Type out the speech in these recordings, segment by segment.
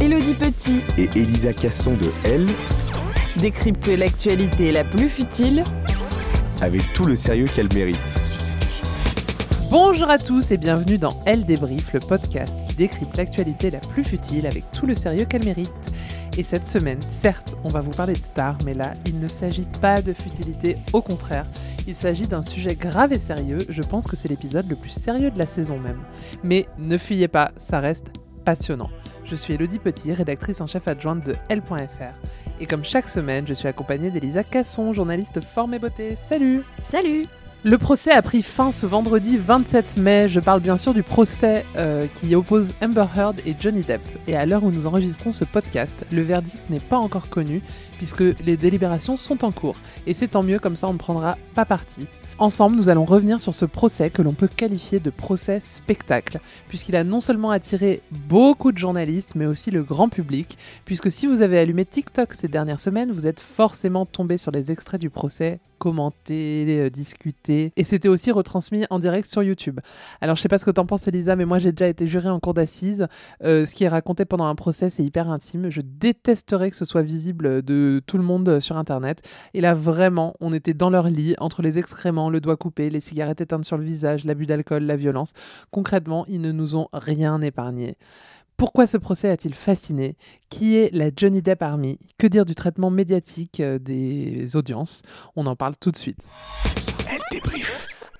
Elodie Petit Et Elisa Casson de Elle, décrypte l'actualité la plus futile avec tout le sérieux qu'elle mérite. Bonjour à tous et bienvenue dans Elle débrief, le podcast qui décrypte l'actualité la plus futile avec tout le sérieux qu'elle mérite. Et cette semaine, certes, on va vous parler de stars, mais là, il ne s'agit pas de futilité, au contraire, il s'agit d'un sujet grave et sérieux, je pense que c'est l'épisode le plus sérieux de la saison même. Mais ne fuyez pas, ça reste passionnant. Je suis Elodie Petit, rédactrice en chef adjointe de L.fr. Et comme chaque semaine, je suis accompagnée d'Elisa Casson, journaliste forme et beauté. Salut Salut Le procès a pris fin ce vendredi 27 mai. Je parle bien sûr du procès euh, qui oppose Amber Heard et Johnny Depp. Et à l'heure où nous enregistrons ce podcast, le verdict n'est pas encore connu puisque les délibérations sont en cours. Et c'est tant mieux, comme ça on ne prendra pas parti. Ensemble, nous allons revenir sur ce procès que l'on peut qualifier de procès spectacle, puisqu'il a non seulement attiré beaucoup de journalistes, mais aussi le grand public, puisque si vous avez allumé TikTok ces dernières semaines, vous êtes forcément tombé sur les extraits du procès commentés, euh, discutés, et c'était aussi retransmis en direct sur YouTube. Alors je sais pas ce que t'en penses Elisa, mais moi j'ai déjà été juré en cour d'assises. Euh, ce qui est raconté pendant un procès, c'est hyper intime. Je détesterais que ce soit visible de tout le monde sur Internet. Et là vraiment, on était dans leur lit, entre les excréments, le doigt coupé, les cigarettes éteintes sur le visage, l'abus d'alcool, la violence. Concrètement, ils ne nous ont rien épargné. Pourquoi ce procès a-t-il fasciné? Qui est la Johnny Depp Army? Que dire du traitement médiatique euh, des audiences? On en parle tout de suite.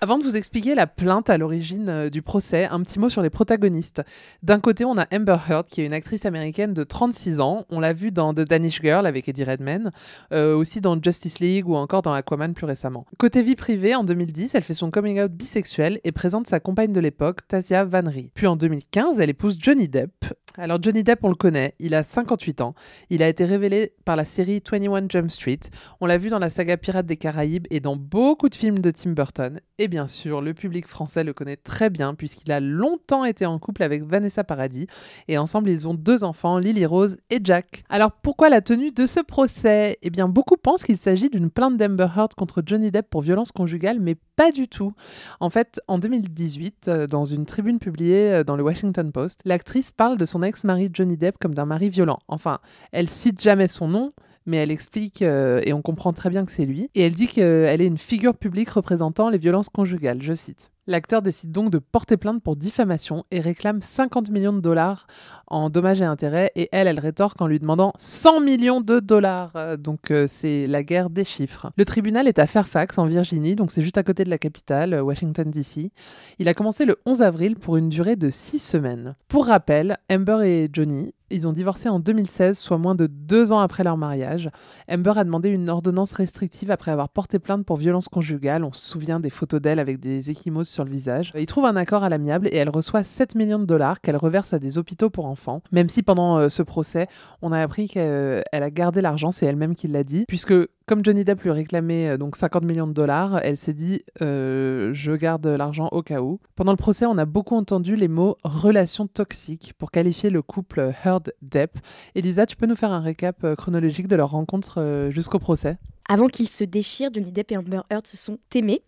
Avant de vous expliquer la plainte à l'origine euh, du procès, un petit mot sur les protagonistes. D'un côté, on a Amber Heard, qui est une actrice américaine de 36 ans. On l'a vue dans The Danish Girl avec Eddie Redmayne, euh, aussi dans Justice League ou encore dans Aquaman plus récemment. Côté vie privée, en 2010, elle fait son coming out bisexuel et présente sa compagne de l'époque, Tasia Van Rie. Puis en 2015, elle épouse Johnny Depp. Alors Johnny Depp, on le connaît, il a 58 ans. Il a été révélé par la série 21 Jump Street. On l'a vu dans la saga Pirates des Caraïbes et dans beaucoup de films de Tim Burton. Et bien sûr, le public français le connaît très bien puisqu'il a longtemps été en couple avec Vanessa Paradis. Et ensemble, ils ont deux enfants, Lily Rose et Jack. Alors pourquoi la tenue de ce procès? Eh bien, beaucoup pensent qu'il s'agit d'une plainte d'Amber Heard contre Johnny Depp pour violence conjugale, mais pas du tout. En fait, en 2018, euh, dans une tribune publiée euh, dans le Washington Post, l'actrice parle de son ex-mari Johnny Depp comme d'un mari violent. Enfin, elle cite jamais son nom, mais elle explique, euh, et on comprend très bien que c'est lui, et elle dit qu'elle est une figure publique représentant les violences conjugales, je cite. L'acteur décide donc de porter plainte pour diffamation et réclame 50 millions de dollars en dommages et intérêts et elle, elle rétorque en lui demandant 100 millions de dollars. Euh, Donc euh, c'est la guerre des chiffres. Le tribunal est à Fairfax en Virginie, donc c'est juste à côté de la capitale, euh, Washington DC. Il a commencé le 11 avril pour une durée de 6 semaines. Pour rappel, Amber et Johnny, ils ont divorcé en 2016, soit moins de deux ans après leur mariage. Amber a demandé une ordonnance restrictive après avoir porté plainte pour violence conjugale. On se souvient des photos d'elle avec des échymoses sur le visage. Ils trouvent un accord à l'amiable et elle reçoit 7 millions de dollars qu'elle reverse à des hôpitaux pour enfants. Même si pendant euh, ce procès, on a appris qu'elle a gardé l'argent, c'est elle-même qui l'a dit, puisque comme Johnny Depp lui réclamait euh, donc 50 millions de dollars, elle s'est dit euh, je garde l'argent au cas où. Pendant le procès, on a beaucoup entendu les mots relation toxique pour qualifier le couple Heard Depp. Elisa, tu peux nous faire un récap chronologique de leur rencontre jusqu'au procès? Avant qu'ils se déchirent, Johnny Depp et Amber Heard se sont aimés.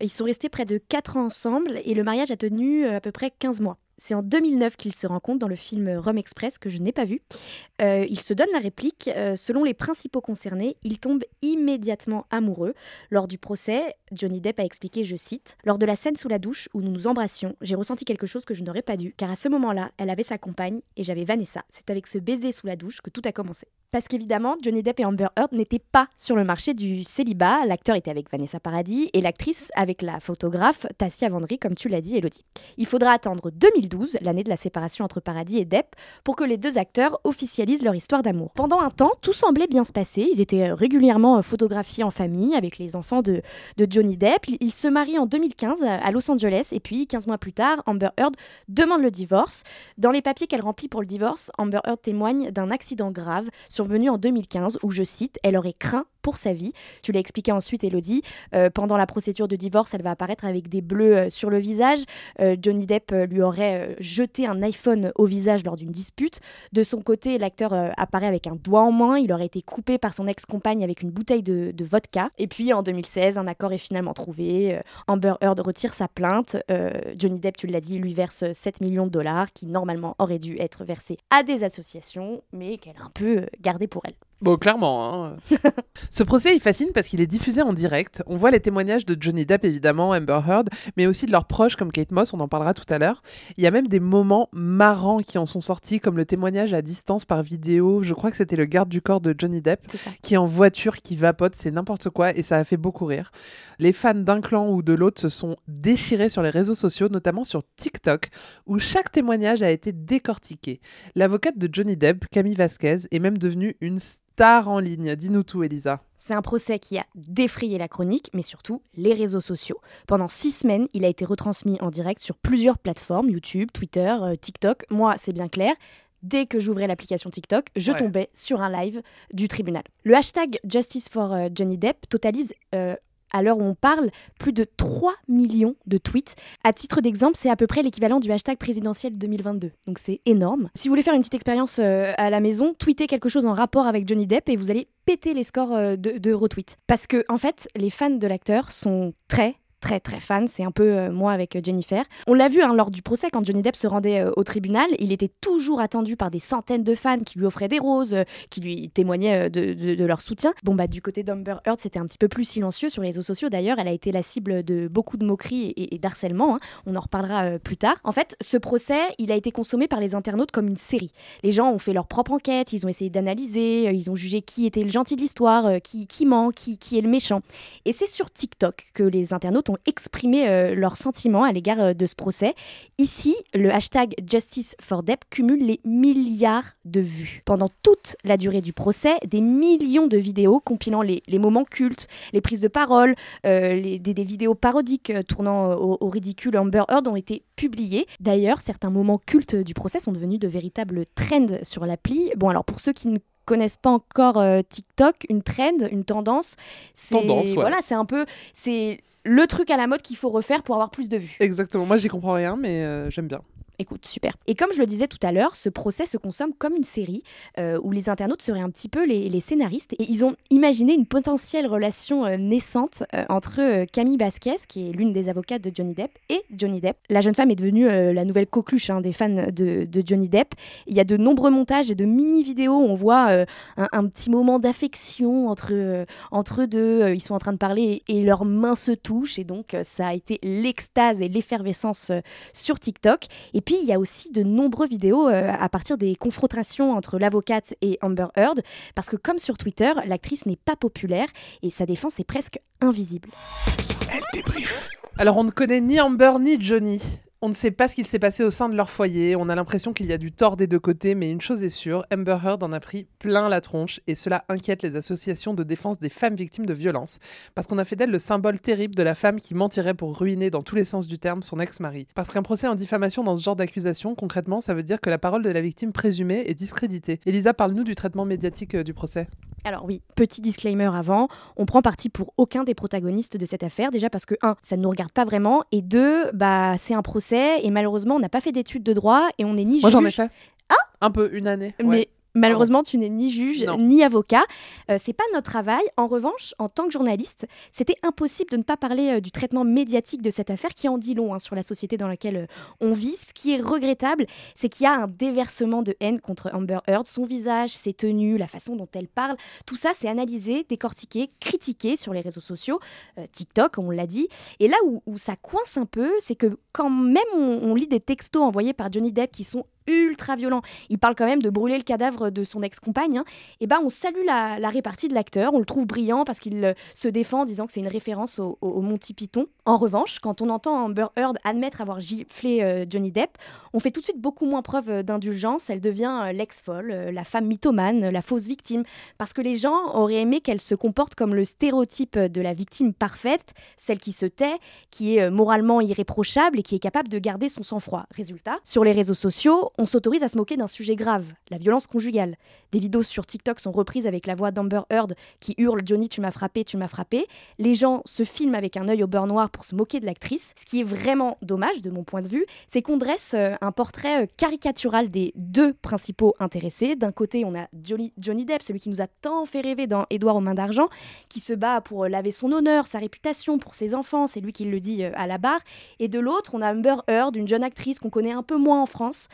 Ils sont restés près de 4 ans ensemble et le mariage a tenu euh, à peu près 15 mois. C'est en 2009 qu'ils se rencontrent dans le film Rome Express que je n'ai pas vu. Euh, ils se donnent la réplique. euh, selon les principaux concernés, ils tombent immédiatement amoureux. Lors du procès, Johnny Depp a expliqué, je cite, Lors de la scène sous la douche où nous nous embrassions, j'ai ressenti quelque chose que je n'aurais pas dû, car à ce moment-là, elle avait sa compagne et j'avais Vanessa. C'est avec ce baiser sous la douche que tout a commencé. Parce qu'évidemment, Johnny Depp et Amber Heard n'étaient pas sur le marché du célibat. L'acteur était avec Vanessa Paradis et l'actrice avec la photographe Tassia Vendry, comme tu l'as dit, Elodie. Il faudra attendre 2012, l'année de la séparation entre Paradis et Depp, pour que les deux acteurs officialisent leur histoire d'amour. Pendant un temps, tout semblait bien se passer. Ils étaient euh, régulièrement euh, photographiés en famille avec les enfants de, de Johnny Depp. Ils se marient en 2015 à à Los Angeles et puis 15 mois plus tard, Amber Heard demande le divorce. Dans les papiers qu'elle remplit pour le divorce, Amber Heard témoigne d'un accident grave survenu en 2015 où, je cite, elle aurait craint pour sa vie. Tu l'as expliqué ensuite, Elodie. Euh, pendant la procédure de divorce, elle va apparaître avec des bleus euh, sur le visage. Euh, Johnny Depp lui aurait jeté un iPhone au visage lors d'une dispute. De son côté, l'acteur apparaît avec un doigt en main. Il aurait été coupé par son ex-compagne avec une bouteille de, de vodka. Et puis en 2016, un accord est finalement trouvé. Amber Heard retire sa plainte. Johnny Depp, tu l'as dit, lui verse 7 millions de dollars qui normalement auraient dû être versés à des associations, mais qu'elle a un peu gardé pour elle. Bon, clairement. hein. Ce procès, il fascine parce qu'il est diffusé en direct. On voit les témoignages de Johnny Depp, évidemment, Amber Heard, mais aussi de leurs proches comme Kate Moss, on en parlera tout à l'heure. Il y a même des moments marrants qui en sont sortis, comme le témoignage à distance par vidéo. Je crois que c'était le garde du corps de Johnny Depp, qui est en voiture, qui vapote, c'est n'importe quoi, et ça a fait beaucoup rire. Les fans d'un clan ou de l'autre se sont déchirés sur les réseaux sociaux, notamment sur TikTok, où chaque témoignage a été décortiqué. L'avocate de Johnny Depp, Camille Vasquez, est même devenue une star en ligne. Dis-nous tout, Elisa. C'est un procès qui a défrayé la chronique, mais surtout les réseaux sociaux. Pendant six semaines, il a été retransmis en direct sur plusieurs plateformes, YouTube, Twitter, euh, TikTok. Moi, c'est bien clair. Dès que j'ouvrais l'application TikTok, je Ouais. tombais sur un live du tribunal. Le hashtag Justice for euh, Johnny Depp totalise, euh, à l'heure où on parle, plus de 3 millions de tweets. À titre d'exemple, c'est à peu près l'équivalent du hashtag présidentiel 2022. Donc c'est énorme. Si vous voulez faire une petite expérience euh, à la maison, tweetez quelque chose en rapport avec Johnny Depp et vous allez péter les scores euh, de, de retweets. Parce que, en fait, les fans de l'acteur sont très très très fans, c'est un peu euh, moi avec euh, Jennifer. On l'a vu hein, lors du procès quand Johnny Depp se rendait euh, au tribunal, il était toujours attendu par des centaines de fans qui lui offraient des roses, qui lui témoignaient de, leur soutien. Bon bah du côté d'Amber Heard, c'était un petit peu plus silencieux sur les réseaux sociaux. D'ailleurs, elle a été la cible de beaucoup de moqueries et, et- d'harcèlement. hein. On en reparlera plus tard. En fait, ce procès, il a été consommé par les internautes comme une série. Les gens ont fait leur propre enquête, ils ont essayé d'analyser, ils ont jugé qui était le gentil de l'histoire, qui, qui ment, qui, qui est le méchant. Et c'est sur TikTok que les internautes ont exprimé euh, leurs sentiments à l'égard euh, de ce procès. Ici, le hashtag Justice for Depp cumule les milliards de vues. Pendant toute la durée du procès, des millions de vidéos compilant les, moments cultes, les prises de parole, euh, des, vidéos parodiques tournant au, au ridicule Amber Heard ont été publiées. D'ailleurs, certains moments cultes du procès sont devenus de véritables trends sur l'appli. Bon, alors pour ceux qui ne connaissent pas encore euh, TikTok, une trend, une tendance, c'est ouais. voilà, c'est un peu c'est le truc à la mode qu'il faut refaire pour avoir plus de vues. Exactement. Moi, j'y comprends rien, mais euh, j'aime bien. Écoute, super. Et comme je le disais tout à l'heure, ce procès se consomme comme une série euh, où les internautes seraient un petit peu les, scénaristes et ils ont imaginé une potentielle relation euh, naissante euh, entre Camille Basquez, qui est l'une des avocates de Johnny Depp, et Johnny Depp. La jeune femme est devenue la nouvelle coqueluche hein, des fans de, Johnny Depp. Il y a de nombreux montages et de mini-vidéos où on voit un, petit moment d'affection entre, entre eux deux. Ils sont en train de parler et, et leurs mains se touchent et donc ça a été l'extase et l'effervescence sur TikTok. Et puis, il y a aussi de nombreuses vidéos euh, à partir des confrontations entre l'avocate et Amber Heard, parce que comme sur Twitter, l'actrice n'est pas populaire et sa défense est presque invisible. Alors on ne connaît ni Amber ni Johnny. On ne sait pas ce qu'il s'est passé au sein de leur foyer, on a l'impression qu'il y a du tort des deux côtés, mais une chose est sûre, Amber Heard en a pris plein la tronche et cela inquiète les associations de défense des femmes victimes de violences, parce qu'on a fait d'elle le symbole terrible de la femme qui mentirait pour ruiner dans tous les sens du terme son ex-mari. Parce qu'un procès en diffamation dans ce genre d'accusation, concrètement, ça veut dire que la parole de la victime présumée est discréditée. Elisa, parle-nous du traitement médiatique euh, du procès. Alors oui, petit disclaimer avant, on prend parti pour aucun des protagonistes de cette affaire, déjà parce que, un, ça ne nous regarde pas vraiment, et deux, bah, c'est un procès, et malheureusement, on n'a pas fait d'études de droit, et on n'est ni Moi j'en ai juge... fait. Ah Un peu, une année. ouais. Mais malheureusement, tu n'es ni juge Non. ni avocat. Euh, c'est pas notre travail. En revanche, en tant que journaliste, c'était impossible de ne pas parler euh, du traitement médiatique de cette affaire qui en dit long hein, sur la société dans laquelle euh, on vit. Ce qui est regrettable, c'est qu'il y a un déversement de haine contre Amber Heard. Son visage, ses tenues, la façon dont elle parle, tout ça, c'est analysé, décortiqué, critiqué sur les réseaux sociaux, euh, TikTok, on l'a dit. Et là où, où ça coince un peu, c'est que quand même on, on lit des textos envoyés par Johnny Depp qui sont ultra violents, il parle quand même de brûler le cadavre de son ex-compagne, hein, et ben on salue la, répartie de l'acteur, on le trouve brillant parce qu'il euh, se défend en disant que c'est une référence au, Monty Python. En revanche, quand on entend Amber Heard admettre avoir giflé euh, Johnny Depp, on fait tout de suite beaucoup moins preuve euh, d'indulgence, elle devient l'ex-folle, la femme mythomane, la fausse victime, parce que les gens auraient aimé qu'elle se comporte comme le stéréotype de la victime parfaite, celle qui se tait, qui est moralement irréprochable et qui est capable de garder son sang-froid. Résultat, sur les réseaux sociaux, on s'autorise à se moquer d'un sujet grave, la violence conjugale. Des vidéos sur TikTok sont reprises avec la voix d'Amber Heard qui hurle Johnny, tu m'as frappé, tu m'as frappé. Les gens se filment avec un œil au beurre noir pour se moquer de l'actrice. Ce qui est vraiment dommage de mon point de vue, c'est qu'on dresse euh, un portrait euh, caricatural des deux principaux intéressés. D'un côté, on a Johnny, Depp, celui qui nous a tant fait rêver dans Édouard aux mains d'argent, qui se bat pour euh, laver son honneur, sa réputation, pour ses enfants, c'est lui qui le dit à la barre. Et de l'autre, on a Amber Heard, une jeune actrice qu'on connaît un peu moins en France,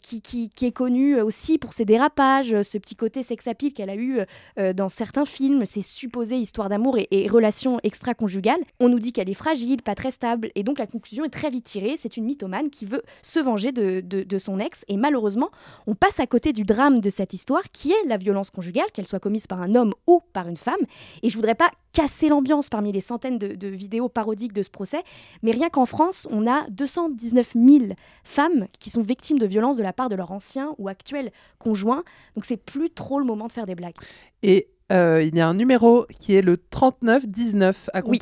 qui, qui- est connue euh, aussi pour ses dérapages, euh, ce petit côté sex qu'elle a eu euh, euh, dans certains films, ses supposées histoires d'amour et, relations extra-conjugales. On nous dit qu'elle est fragile, pas très stable, et donc la conclusion est très vite tirée. C'est une mythomane qui veut se venger de, de- de son ex, et malheureusement, on passe à côté du drame de cette histoire, qui est la violence conjugale, qu'elle soit commise par un homme ou par une femme. Et je voudrais pas casser l'ambiance parmi les centaines de, de vidéos parodiques de ce procès, mais rien qu'en France, on a 219 000 femmes qui sont victimes de violences de la part de leur ancien ou actuel conjoint. Donc c'est plus trop le moment de faire des blagues. Et euh, il y a un numéro qui est le 3919 à Oui.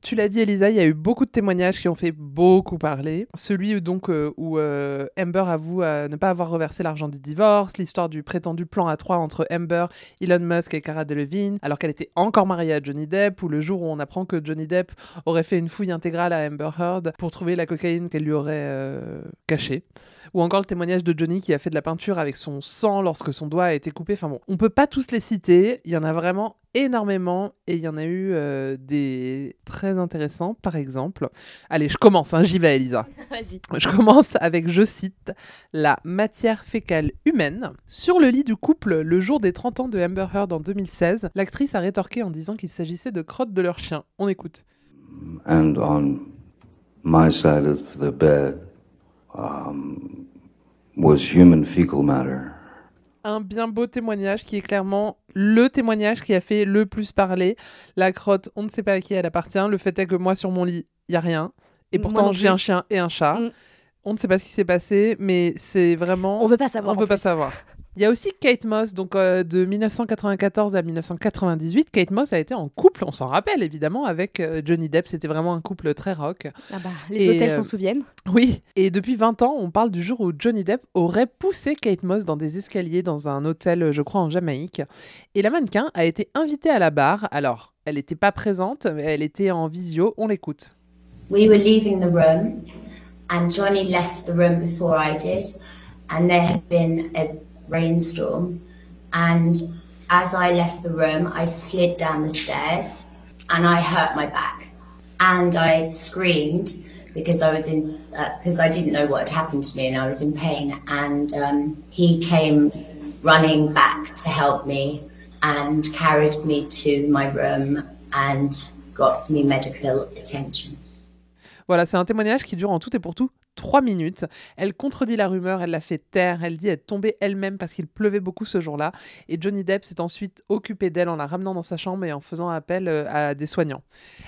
Tu l'as dit, Elisa, il y a eu beaucoup de témoignages qui ont fait beaucoup parler. Celui où, donc euh, où euh, Amber avoue euh, ne pas avoir reversé l'argent du divorce, l'histoire du prétendu plan à trois entre Amber, Elon Musk et Cara Delevingne, alors qu'elle était encore mariée à Johnny Depp, ou le jour où on apprend que Johnny Depp aurait fait une fouille intégrale à Amber Heard pour trouver la cocaïne qu'elle lui aurait euh, cachée, ou encore le témoignage de Johnny qui a fait de la peinture avec son sang lorsque son doigt a été coupé. Enfin bon, on peut pas tous les citer, il y en a vraiment énormément et il y en a eu euh, des très intéressants par exemple. Allez, je commence, hein, j'y vais Elisa. Vas-y. Je commence avec, je cite, la matière fécale humaine. Sur le lit du couple, le jour des 30 ans de Amber Heard en 2016, l'actrice a rétorqué en disant qu'il s'agissait de crottes de leur chien. On écoute. and on my side of the bed um, was human fecal matter. Un bien beau témoignage qui est clairement le témoignage qui a fait le plus parler. La crotte, on ne sait pas à qui elle appartient. Le fait est que moi, sur mon lit, il y a rien. Et pourtant, j'ai un chien et un chat. Mm. On ne sait pas ce qui s'est passé, mais c'est vraiment... On veut pas savoir. On veut pas savoir. Il y a aussi Kate Moss, donc euh, de 1994 à 1998. Kate Moss a été en couple, on s'en rappelle évidemment, avec euh, Johnny Depp. C'était vraiment un couple très rock. Ah bah, les Et, hôtels euh, s'en souviennent. Oui, et depuis 20 ans, on parle du jour où Johnny Depp aurait poussé Kate Moss dans des escaliers dans un hôtel, je crois, en Jamaïque. Et la mannequin a été invitée à la barre. Alors, elle n'était pas présente, mais elle était en visio. On l'écoute. We were leaving the room and Johnny left the room before I did, and there had been a rainstorm. And as I left the room, I slid down the stairs and I hurt my back. And I screamed because I was in, because uh, I didn't know what had happened to me and I was in pain. And um, he came running back to help me and carried me to my room and got me medical attention. Voilà, c'est un témoignage qui dure en tout et pour tout trois minutes. Elle contredit la rumeur, elle la fait taire, elle dit être tombée elle-même parce qu'il pleuvait beaucoup ce jour-là. Et Johnny Depp s'est ensuite occupé d'elle en la ramenant dans sa chambre et en faisant appel euh, à des soignants.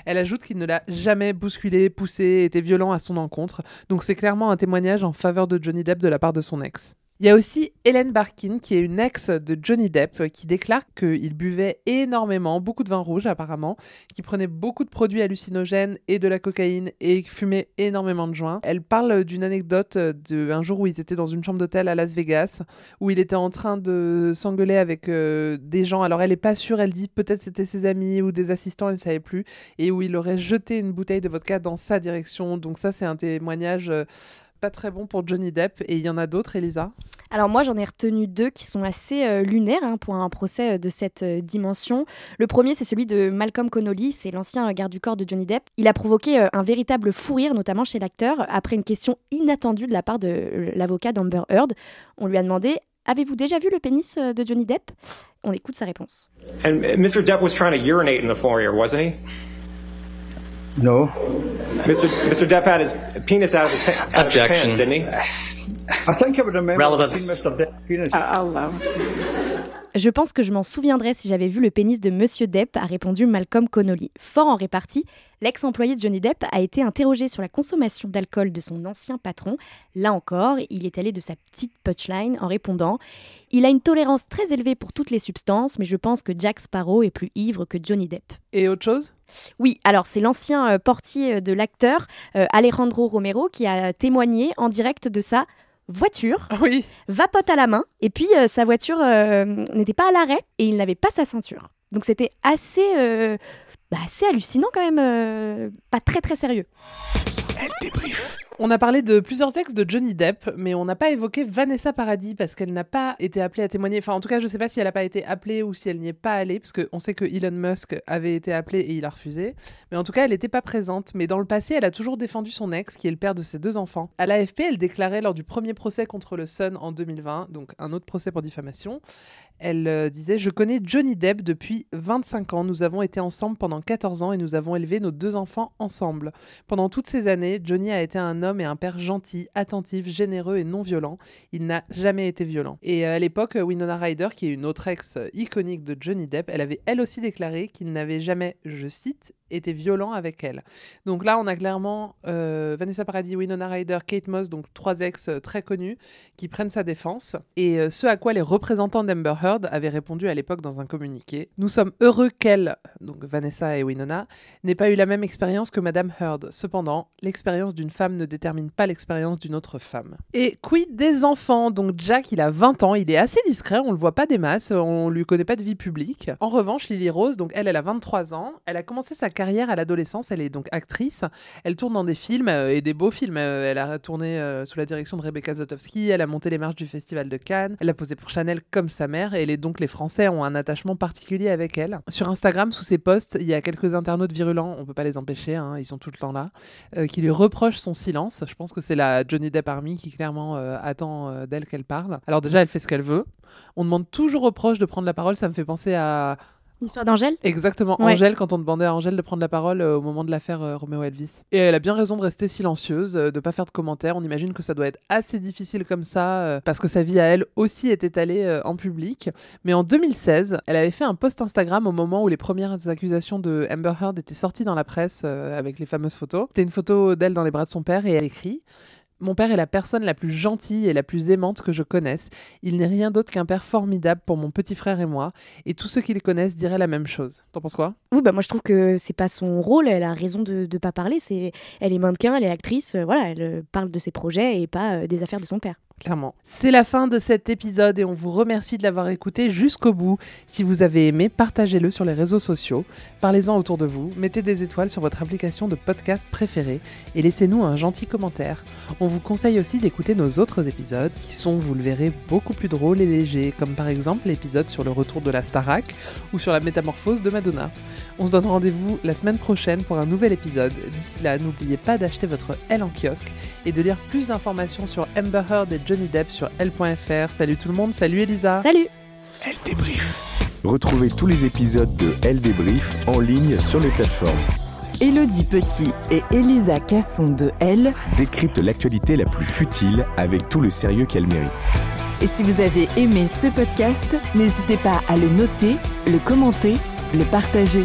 Elle ajoute qu'il ne l'a jamais bousculée, poussée, été violent à son encontre. Donc c'est clairement un témoignage en faveur de Johnny Depp de la part de son ex. Il y a aussi Hélène Barkin, qui est une ex de Johnny Depp, qui déclare qu'il buvait énormément, beaucoup de vin rouge apparemment, qui prenait beaucoup de produits hallucinogènes et de la cocaïne et fumait énormément de joints. Elle parle d'une anecdote d'un jour où ils étaient dans une chambre d'hôtel à Las Vegas, où il était en train de s'engueuler avec euh, des gens. Alors elle n'est pas sûre, elle dit peut-être c'était ses amis ou des assistants, elle ne savait plus, et où il aurait jeté une bouteille de vodka dans sa direction. Donc ça c'est un témoignage... Euh, pas très bon pour Johnny Depp. Et il y en a d'autres, Elisa? Alors moi, j'en ai retenu deux qui sont assez euh, lunaires hein, pour un procès euh, de cette euh, dimension. Le premier, c'est celui de Malcolm Connolly, c'est l'ancien garde du corps de Johnny Depp. Il a provoqué un véritable fou rire, notamment chez l'acteur, après une question inattendue de la part de l'avocat d'Amber Heard. On lui a demandé Avez-vous déjà vu le pénis de Johnny Depp? On écoute sa réponse. And Mr. Depp was trying to urinate in the foyer, wasn't he? No. Mr. Mr. Depp had his penis out of his, out of his pants, didn't he? I think I would remember Relevance. Mr. Depp's penis. Je pense que je m'en souviendrai si j'avais vu le pénis de Monsieur Depp, a répondu Malcolm Connolly. Fort en répartie, l'ex-employé de Johnny Depp a été interrogé sur la consommation d'alcool de son ancien patron. Là encore, il est allé de sa petite punchline en répondant Il a une tolérance très élevée pour toutes les substances, mais je pense que Jack Sparrow est plus ivre que Johnny Depp. Et autre chose? Oui, alors c'est l'ancien euh, portier euh, de l'acteur, euh, Alejandro Romero, qui a témoigné en direct de sa voiture, oui. vapote à la main, et puis sa voiture n'était pas à l'arrêt et il n'avait pas sa ceinture. Donc c'était assez, bah, assez hallucinant quand même, pas très très sérieux. Elle débrief. On a parlé de plusieurs ex de Johnny Depp, mais on n'a pas évoqué Vanessa Paradis parce qu'elle n'a pas été appelée à témoigner. Enfin, en tout cas, je ne sais pas si elle n'a pas été appelée ou si elle n'y est pas allée, parce qu'on sait que Elon Musk avait été appelé et il a refusé. Mais en tout cas, elle n'était pas présente. Mais dans le passé, elle a toujours défendu son ex, qui est le père de ses deux enfants. À l'AFP, elle déclarait lors du premier procès contre le Sun en 2020, donc un autre procès pour diffamation, elle euh, disait Je connais Johnny Depp depuis 25 ans. Nous avons été ensemble pendant 14 ans et nous avons élevé nos deux enfants ensemble. Pendant toutes ces années, Johnny a été un homme et un père gentil, attentif, généreux et non violent. Il n'a jamais été violent. Et euh, à l'époque, Winona Ryder, qui est une autre ex iconique de Johnny Depp, elle avait elle aussi déclaré qu'il n'avait jamais, je cite, été violent avec elle. Donc là, on a clairement euh, Vanessa Paradis, Winona Ryder, Kate Moss, donc trois ex très connus, qui prennent sa défense. Et ce à quoi les représentants d'Amber Heard avait répondu à l'époque dans un communiqué Nous sommes heureux qu'elle, donc Vanessa et Winona, n'ait pas eu la même expérience que Madame Heard. Cependant, l'expérience d'une femme ne détermine pas l'expérience d'une autre femme. Et quid des enfants? Donc Jack, il a 20 ans, il est assez discret, on le voit pas des masses, on lui connaît pas de vie publique. En revanche, Lily Rose, donc elle, elle a 23 ans, elle a commencé sa carrière à l'adolescence, elle est donc actrice, elle tourne dans des films euh, et des beaux films. Euh, elle a tourné euh, sous la direction de Rebecca Zlotowski, elle a monté les marches du Festival de Cannes, elle a posé pour Chanel comme sa mère et donc les Français ont un attachement particulier avec elle. Sur Instagram, sous ses posts, il y a quelques internautes virulents, on peut pas les empêcher, hein, ils sont tout le temps là, qui lui reprochent son silence. Je pense que c'est la Johnny Depp Army qui clairement euh, attend euh, d'elle qu'elle parle. Alors déjà, elle fait ce qu'elle veut. On demande toujours aux proches de prendre la parole, ça me fait penser à L'histoire d'Angèle Exactement, Angèle, quand on demandait à Angèle de prendre la parole euh, au moment de l'affaire euh, Roméo Elvis. Et elle a bien raison de rester silencieuse, euh, de pas faire de commentaires. On imagine que ça doit être assez difficile comme ça, parce que sa vie à elle aussi est étalée en public. Mais en 2016, elle avait fait un post Instagram au moment où les premières accusations de Amber Heard étaient sorties dans la presse avec les fameuses photos. C'était une photo d'elle dans les bras de son père et elle écrit mon père est la personne la plus gentille et la plus aimante que je connaisse. Il n'est rien d'autre qu'un père formidable pour mon petit frère et moi, et tous ceux qui le connaissent diraient la même chose. T'en penses quoi? Oui, bah moi je trouve que c'est pas son rôle, elle a raison de ne pas parler. C'est, elle est mannequin, elle est actrice, euh, voilà, elle euh, parle de ses projets et pas euh, des affaires de son père. C'est la fin de cet épisode et on vous remercie de l'avoir écouté jusqu'au bout. Si vous avez aimé, partagez-le sur les réseaux sociaux, parlez-en autour de vous, mettez des étoiles sur votre application de podcast préférée et laissez-nous un gentil commentaire. On vous conseille aussi d'écouter nos autres épisodes qui sont, vous le verrez, beaucoup plus drôles et légers, comme par exemple l'épisode sur le retour de la Starac ou sur la métamorphose de Madonna. On se donne rendez-vous la semaine prochaine pour un nouvel épisode. D'ici là, n'oubliez pas d'acheter votre L en kiosque et de lire plus d'informations sur Amber Heard et Johnny Depp sur L.fr. Salut tout le monde, salut Elisa. Salut. Elle débrief. Retrouvez tous les épisodes de Elle débrief en ligne sur les plateformes. Elodie Petit et Elisa Casson de Elle décryptent l'actualité la plus futile avec tout le sérieux qu'elle mérite. Et si vous avez aimé ce podcast, n'hésitez pas à le noter, le commenter, le partager.